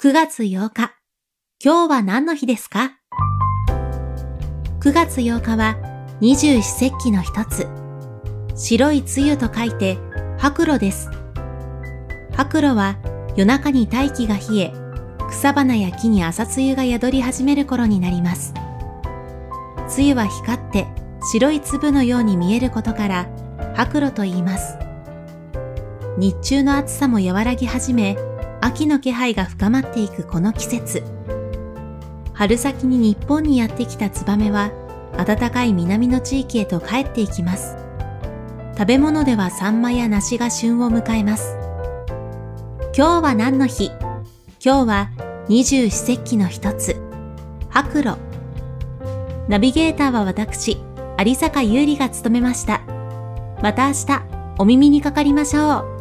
9月8日、今日は何の日ですか ?9 月8日は二十四節気の一つ、白い梅雨と書いて白露です。白露は夜中に大気が冷え、草花や木に朝露が宿り始める頃になります。梅雨は光って白い粒のように見えることから白露と言います。日中の暑さも和らぎ始め、秋の気配が深まっていくこの季節。春先に日本にやってきたツバメは、暖かい南の地域へと帰っていきます。食べ物ではサンマや梨が旬を迎えます。今日は何の日？今日は二十四節気の一つ、白露。ナビゲーターは私、有坂優里が務めました。また明日、お耳にかかりましょう。